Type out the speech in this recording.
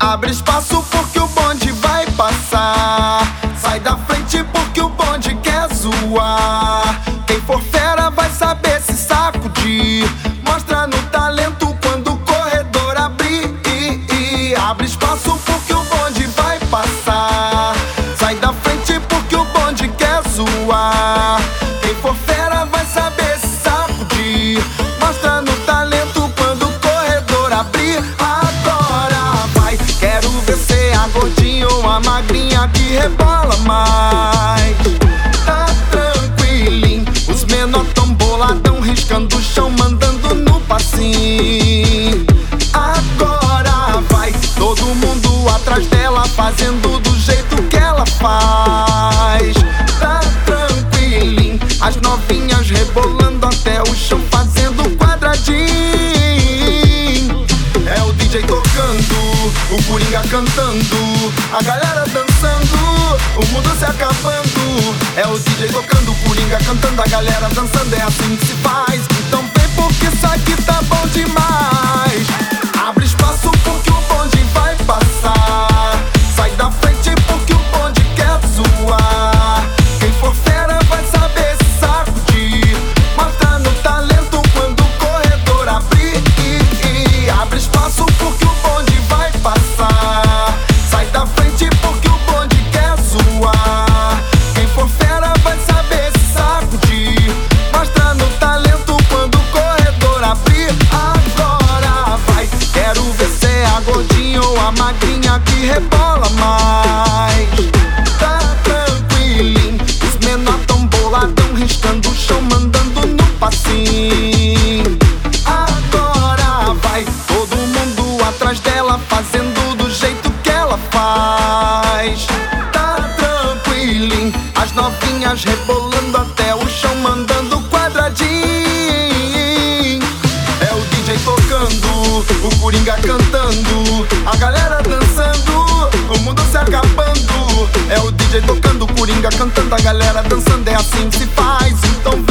Abre espaço porque o bonde vai passar. Sai da frente porque o bonde quer zoar. Quem for fera vai saber gordinha ou a magrinha que rebola mais. Tá tranquilinho, os menor tão boladão, riscando o chão, mandando no passinho. Agora vai, todo mundo atrás dela, fazendo do jeito que ela faz. Cantando, a galera dançando, o mundo se acabando. É o DJ tocando, o Coringa cantando, a galera dançando, é assim que se faz. Então vem porque isso porque o bonde quer zoar. Quem for fera vai saber se sacudir. Mostra no talento quando o corredor abrir. Agora vai, quero ver se é a gordinha ou a magrinha que rebola mais. DJ tocando, Coringa cantando, a galera dançando, é assim que se faz. Então